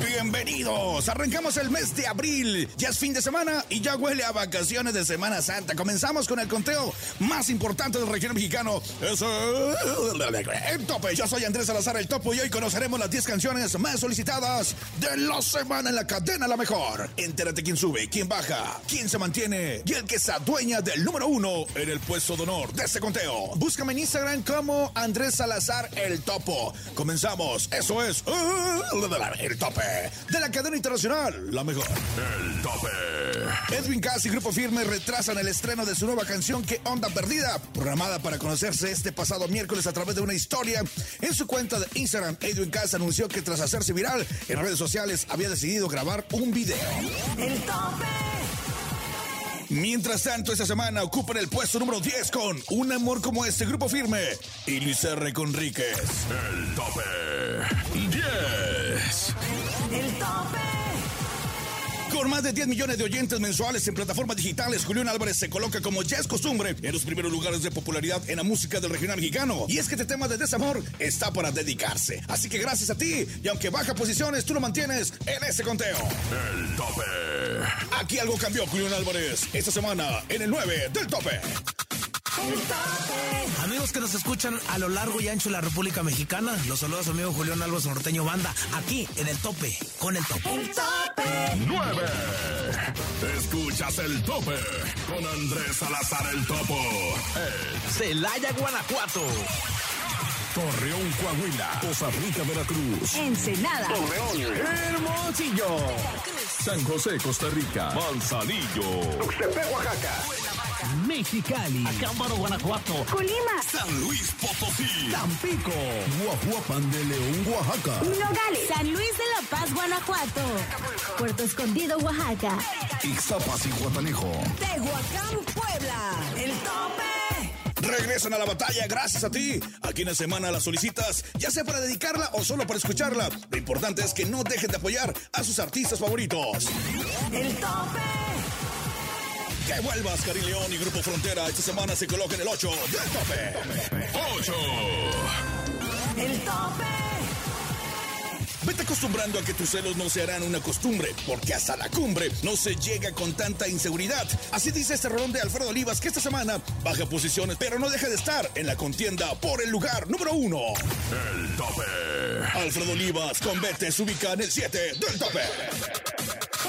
Bienvenidos, arrancamos el mes de abril, ya es fin de semana y ya huele a vacaciones de Semana Santa. Comenzamos con el conteo más importante del regional mexicano. Es el tope. Yo soy Andrés Salazar el Topo y hoy conoceremos las 10 canciones más solicitadas de la semana en la cadena La Mejor. Entérate quién sube, quién baja, quién se mantiene y el que se adueña del número uno en el puesto de honor de este conteo. Búscame en Instagram como Andrés Salazar el Topo. Comenzamos, eso es el tope de la cadena internacional, la mejor. El tope. Edwin Cass y Grupo Firme retrasan el estreno de su nueva canción Que Onda Perdida, programada para conocerse este pasado miércoles a través de una historia. En su cuenta de Instagram, Edwin Cass anunció que tras hacerse viral en redes sociales había decidido grabar un video. El tope. Mientras tanto, esta semana ocupan el puesto número 10 con Un amor como este grupo firme y Luis R. Conríquez. El tope 10. Con más de 10 millones de oyentes mensuales en plataformas digitales, Julián Álvarez se coloca como ya es costumbre en los primeros lugares de popularidad en la música del regional mexicano. Y es que este tema de desamor está para dedicarse. Así que gracias a ti, y aunque baja posiciones, tú lo mantienes en ese conteo. El tope. Aquí algo cambió, Julián Álvarez. Esta semana en el 9 del tope. El tope. Amigos que nos escuchan a lo largo y ancho de la República Mexicana, los saludos a su amigo Julián Álvarez Norteño Banda, aquí en el tope, con el tope. El tope. 9. Escuchas el tope con Andrés Salazar el Topo. El Celaya, Guanajuato. Torreón, Coahuila. Costa Rica, Veracruz. Ensenada. Torreón. Hermosillo. San José, Costa Rica. Manzanillo. Tuxtepec, Oaxaca. Mexicali. Acámbaro, Guanajuato. Colima. San Luis Potosí. Tampico. Guajuapan de León, Oaxaca. Nogales. San Luis de la Paz, Guanajuato. Puerto Escondido, Oaxaca. Ixtapas y Guatanejo. Tehuacán, Puebla. El tope. Regresan a la batalla gracias a ti. Aquí en la semana las solicitas, ya sea para dedicarla o solo para escucharla. Lo importante es que no dejen de apoyar a sus artistas favoritos. El tope. Que vuelvas, Cari León y Grupo Frontera. Esta semana se coloca en el 8 del tope. 8. El tope. Vete acostumbrando a que tus celos no se harán una costumbre, porque hasta la cumbre no se llega con tanta inseguridad. Así dice este rolón de Alfredo Olivas que esta semana baja posiciones, pero no deja de estar en la contienda por el lugar número uno. El tope. Alfredo Olivas con Vete se ubica en el 7 del tope.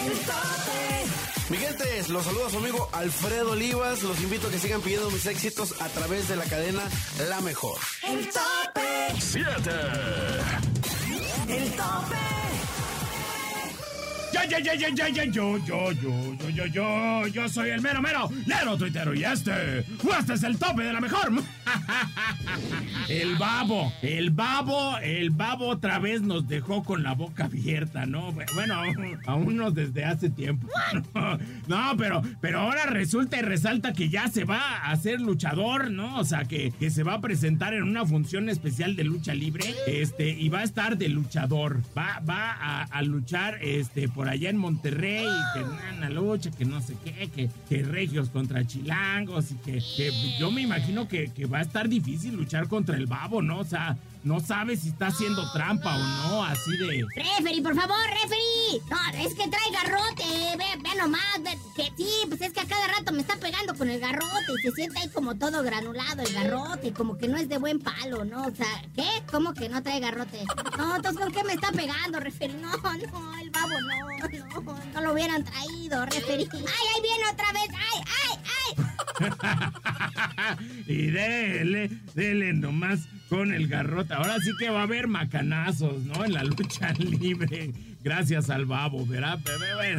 El tope. Mi gente, los saluda su amigo Alfredo Olivas. Los invito a que sigan pidiendo mis éxitos a través de la cadena La Mejor. El tope. 7. El tope. Yo, yo, yo, yo, yo, yo, yo soy el mero, mero, lero tuitero y este, este es el tope de la mejor. El babo, el babo, el babo otra vez nos dejó con la boca abierta, ¿no? Bueno, a unos desde hace tiempo. No, pero, pero ahora resulta y resalta que ya se va a hacer luchador, ¿no? O sea, que, que se va a presentar en una función especial de lucha libre, este, y va a estar de luchador. Va, va a, luchar, este, por allá en Monterrey, que una lucha, que no sé qué, que, que regios contra chilangos, y que, que yo me imagino que, que va a estar difícil luchar contra el babo, ¿no? O sea, no sabe si está haciendo trampa o no, así de... Referee, por favor, referee. No, es que trae garrote. Ve, ve nomás. Ve, que sí, pues es que a cada rato está pegando con el garrote y se siente ahí como todo granulado el garrote, como que no es de buen palo, ¿no? O sea, ¿qué? ¿Cómo que no trae garrote? No, entonces ¿con qué me está pegando, referee? No, no, el babo no, no, no lo hubieran traído, referee. ¡Ay, ahí viene otra vez! ¡Ay, ay, ay! y dele, dele nomás con el garrote. Ahora sí que va a haber macanazos, ¿no? En la lucha libre. Gracias al babo, ¿verdad?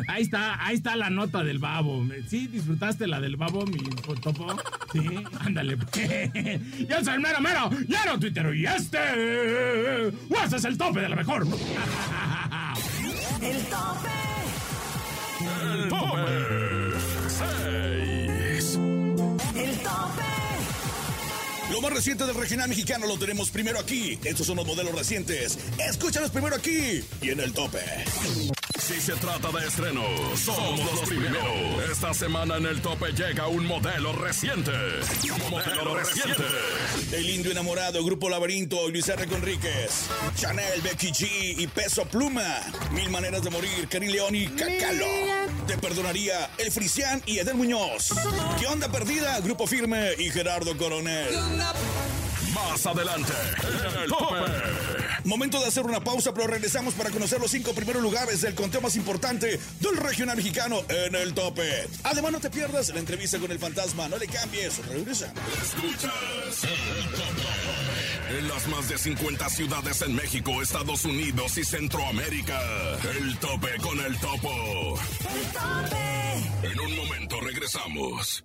Ahí está, ahí está la nota del babo. ¿Sí disfrutaste la del babo, mi topo? Sí, ándale. pues. Yo soy el mero mero, ya no Twitter y este. ¡Ese es el tope de la mejor! El tope. El tope. Lo más reciente del regional mexicano lo tenemos primero aquí. Estos son los modelos recientes. Escúchalos primero aquí y en el tope. Si se trata de estrenos, somos los primeros. Esta semana en el tope llega un modelo reciente. Modelo reciente. El indio enamorado, Grupo Laberinto, Luis R. Conríquez, Chanel, Becky G y Peso Pluma. Mil maneras de morir, Karim León y Cacalo. Te perdonaría El Frisian y Eden Muñoz. ¿Qué onda perdida? Grupo Firme y Gerardo Coronel. Más adelante, en el tope. Momento de hacer una pausa, pero regresamos para conocer los cinco primeros lugares del conteo más importante del regional mexicano en el tope. Además, no te pierdas la entrevista con el fantasma. No le cambies. Regresamos. Escuchas el tope. En las más de 50 ciudades en México, Estados Unidos y Centroamérica. El tope con el topo. El tope. En un momento regresamos.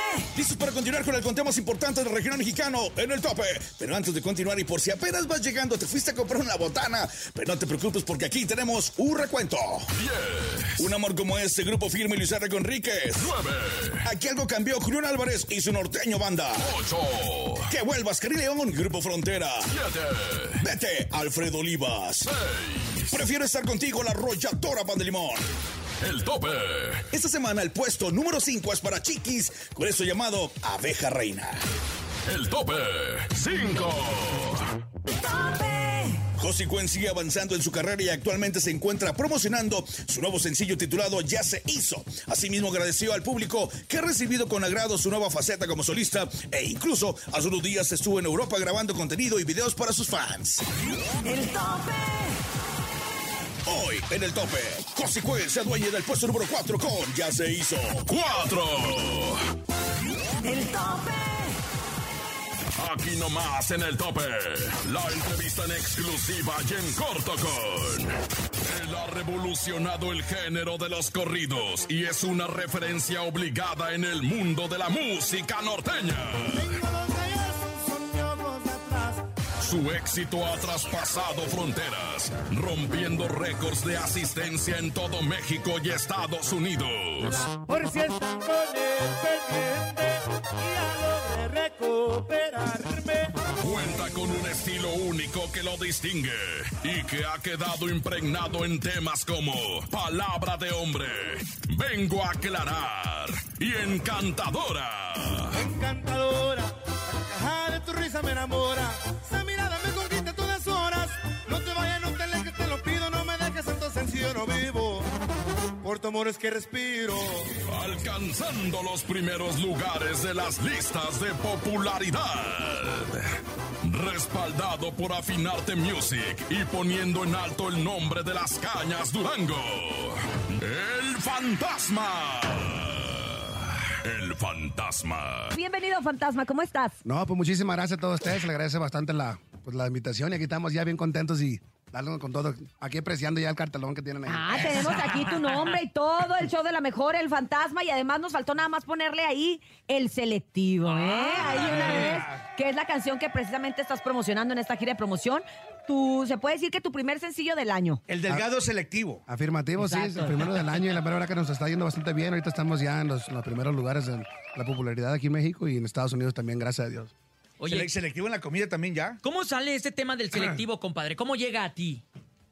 Listos para continuar con el conteo más importante del regional mexicano en el tope. Pero antes de continuar y por si apenas vas llegando, te fuiste a comprar una botana. Pero no te preocupes porque aquí tenemos un recuento. 10, Un amor como este, Grupo Firme Luis R. Conríquez. 9, Aquí algo cambió Julián Álvarez y su norteño banda. 8, Que vuelvas, Cari León, Grupo Frontera. 7, Vete, Alfredo Olivas. 6. Prefiero estar contigo, la arrolladora Pan de Limón. El tope. Esta semana el puesto número 5 es para Chiquis, con eso llamado Abeja Reina. El tope. 5. Tope. Josie Cuen sigue avanzando en su carrera y actualmente se encuentra promocionando su nuevo sencillo titulado Ya se hizo. Asimismo agradeció al público que ha recibido con agrado su nueva faceta como solista e incluso hace unos días estuvo en Europa grabando contenido y videos para sus fans. El tope. Hoy en el tope, Josie Cuen se adueña del puesto número 4 con Ya se hizo. 4. El tope. Aquí nomás en el tope. La entrevista en exclusiva y en corto con. Él ha revolucionado el género de los corridos y es una referencia obligada en el mundo de la música norteña. Su éxito ha traspasado fronteras, rompiendo récords de asistencia en todo México y Estados Unidos. Por si están con el pendiente, ya logré recuperarme. Cuenta con un estilo único que lo distingue y que ha quedado impregnado en temas como Palabra de hombre, Vengo a aclarar y Encantadora. Encantadora, la de tu risa me enamora. Por tu amor es que respiro. Alcanzando los primeros lugares de las listas de popularidad. Respaldado por Afinarte Music y poniendo en alto el nombre de las cañas Durango. El fantasma. El fantasma. Bienvenido, Fantasma, ¿cómo estás? No, pues muchísimas gracias a todos ustedes. Le agradece bastante la, pues, la invitación y aquí estamos ya bien contentos y darle con todo. Aquí apreciando ya el cartelón que tienen ahí. Ah, tenemos aquí tu nombre y todo, el show de la mejor, el fantasma, y además nos faltó nada más ponerle ahí el selectivo, ¿eh? Ahí una vez, que es la canción que precisamente estás promocionando en esta gira de promoción. Tú, se puede decir que tu primer sencillo del año. El delgado selectivo. Afirmativo, sí, es el primero del año y la verdad que nos está yendo bastante bien. Ahorita estamos ya en los, en los primeros lugares de la popularidad aquí en México y en Estados Unidos también, gracias a Dios. Oye, selectivo en la comida también ya. ¿Cómo sale este tema del selectivo, compadre? ¿Cómo llega a ti?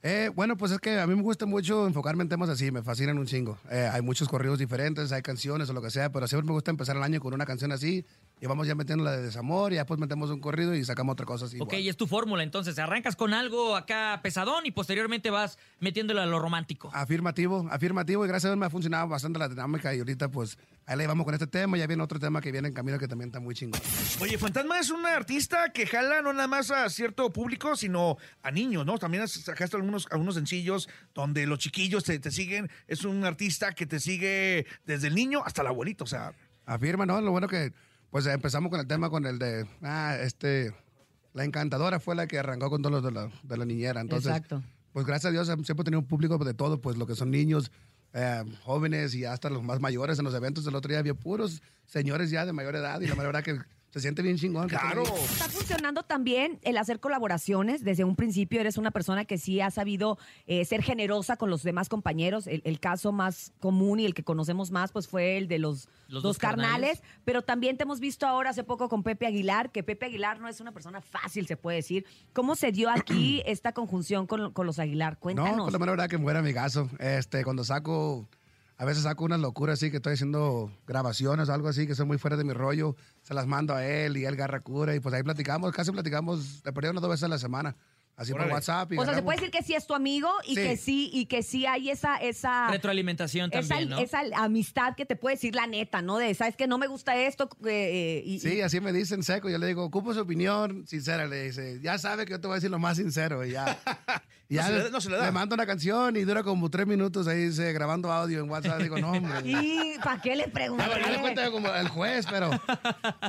Eh, bueno, pues es que a mí me gusta mucho enfocarme en temas así, me fascinan un chingo. Eh, hay muchos corridos diferentes, hay canciones o lo que sea, pero siempre me gusta empezar el año con una canción así y vamos ya metiendo la de desamor y después metemos un corrido y sacamos otra cosa así. Ok, igual. y es tu fórmula, entonces arrancas con algo acá pesadón y posteriormente vas metiéndole a lo romántico. Afirmativo, afirmativo y gracias a Dios me ha funcionado bastante la dinámica y ahorita pues ahí le vamos con este tema, ya viene otro tema que viene en camino que también está muy chingón. Oye, Fantasma es un artista que jala no nada más a cierto público, sino a niños, ¿no? También has- sacaste algunos, algunos sencillos donde los chiquillos te, te siguen. Es un artista que te sigue desde el niño hasta el abuelito, o sea. Afirma, ¿no? Lo bueno que pues empezamos con el tema con el de, ah, este, la encantadora fue la que arrancó con todos los de la, de la niñera. Entonces, Exacto. pues gracias a Dios siempre he tenido un público de todo, pues lo que son niños, eh, jóvenes y hasta los más mayores en los eventos del otro día había puros señores ya de mayor edad y la verdad que se siente bien chingón. ahí. Está funcionando también el hacer colaboraciones. Desde un principio eres una persona que sí ha sabido eh, ser generosa con los demás compañeros. El, el caso más común y el que conocemos más pues fue el de los, Los dos dos carnales. carnales. Pero también te hemos visto ahora hace poco con Pepe Aguilar, que Pepe Aguilar no es una persona fácil, se puede decir. ¿Cómo se dio aquí esta conjunción con, con los Aguilar? Cuéntanos. No, por la mera verdad que muera amigazo. Este, cuando saco, a veces saco unas locuras así que estoy haciendo grabaciones algo así que son muy fuera de mi rollo, se las mando a él y él garra cura y pues ahí platicamos, casi platicamos, te perdí unas dos veces a la semana, así Órale. por WhatsApp. Y o sea, se agarramos- puede decir que sí es tu amigo y Sí. que sí y que sí hay esa esa Retroalimentación esa, también, ¿no? esa amistad que te puede decir la neta, ¿no? De, sabes que no me gusta esto eh, y, Sí, así me dicen seco. Yo le digo, ocupo su opinión sincera. Le dice, ya sabe que yo te voy a decir lo más sincero. Y ya. y No se le da- no se le da. mando una canción y dura como tres minutos ahí dice, grabando audio en WhatsApp. Digo, no, hombre. ¿Y para qué le pregunté? Ya, yo como el juez, pero.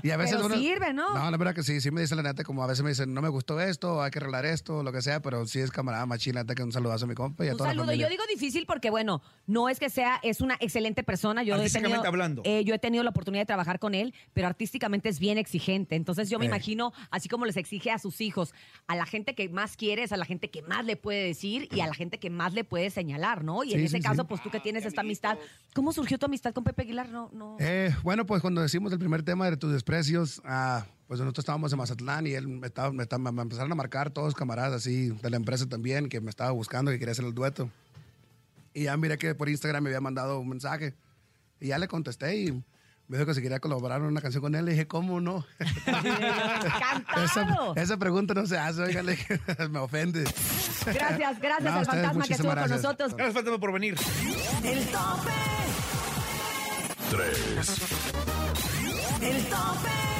Y a veces Pero uno- sirve, ¿no? No, la verdad que sí, sí me dice la neta, como a veces me dicen, no me gustó esto, hay que arreglar esto, lo que sea, pero sí es camarada machina, que un saludazo a mi compa y a Un toda la saludo. familia. Yo digo difícil porque, bueno, no es que sea, es una excelente persona. Yo he Artísticamente tenido, hablando. eh, yo he tenido la oportunidad de trabajar con él, pero artísticamente es bien exigente. Entonces yo me Eh. imagino, así como les exige a sus hijos, a la gente que más quieres, a la gente que más le puede decir y a la gente que más le puede señalar, ¿no? Y en ese sí, caso, sí. pues tú que tienes esta amistad, ¿cómo surgió tu amistad con Pepe Aguilar? No, no. Eh, bueno, pues cuando decimos el primer tema de tus desprecios, ah, pues nosotros estábamos en Mazatlán y él me, estaba, me, estaba- me empezaron a marcar todos camaradas así de la empresa también, que me estaba buscando, que quería hacer el dueto. Y ya miré que por Instagram me había mandado un mensaje y ya le contesté y me dijo que si quería colaborar en una canción con él. Le dije, ¿cómo no? Esa, esa pregunta no se hace, oiga, le dije, me ofende. Gracias, gracias No, al ustedes, fantasma que estuvo muchísimas con gracias. nosotros. Gracias, Fantasma, por venir. El tope. 3. El tope.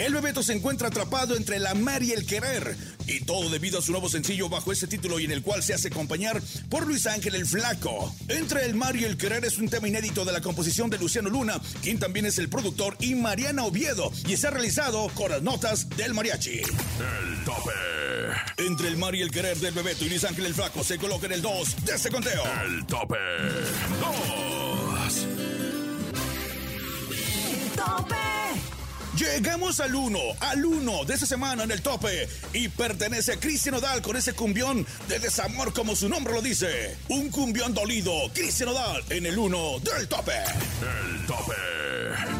El Bebeto se encuentra atrapado entre el amar y el querer. Y todo debido a su nuevo sencillo bajo ese título y en el cual se hace acompañar por Luis Ángel el Flaco. Entre el mar y el querer es un tema inédito de la composición de Luciano Luna, quien también es el productor, y Mariana Oviedo, y está realizado con las notas del mariachi. El tope. Entre el mar y el querer del Bebeto y Luis Ángel el Flaco se coloca en el 2 de este conteo. El tope. 2. El tope. Llegamos al 1, al 1 de esta semana en el tope y pertenece a Cristian Odal con ese cumbión de desamor como su nombre lo dice. Un cumbión dolido, Cristian Odal en el 1 del tope. El tope.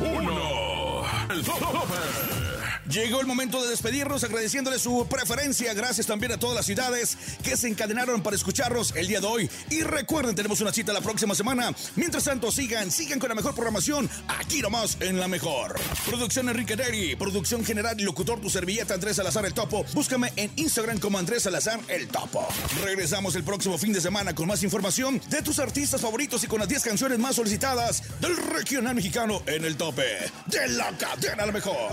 1. El tope. Llegó el momento de despedirnos agradeciéndole su preferencia. Gracias también a todas las ciudades que se encadenaron para escucharnos el día de hoy. Y recuerden, tenemos una cita la próxima semana. Mientras tanto, sigan, sigan con la mejor programación aquí nomás en la mejor. Producción Enrique Neri, producción general y locutor tu servilleta Andrés Salazar el Topo. Búscame en Instagram como Andrés Salazar el Topo. Regresamos el próximo fin de semana con más información de tus artistas favoritos y con las 10 canciones más solicitadas del regional mexicano en el tope de la cadena la mejor.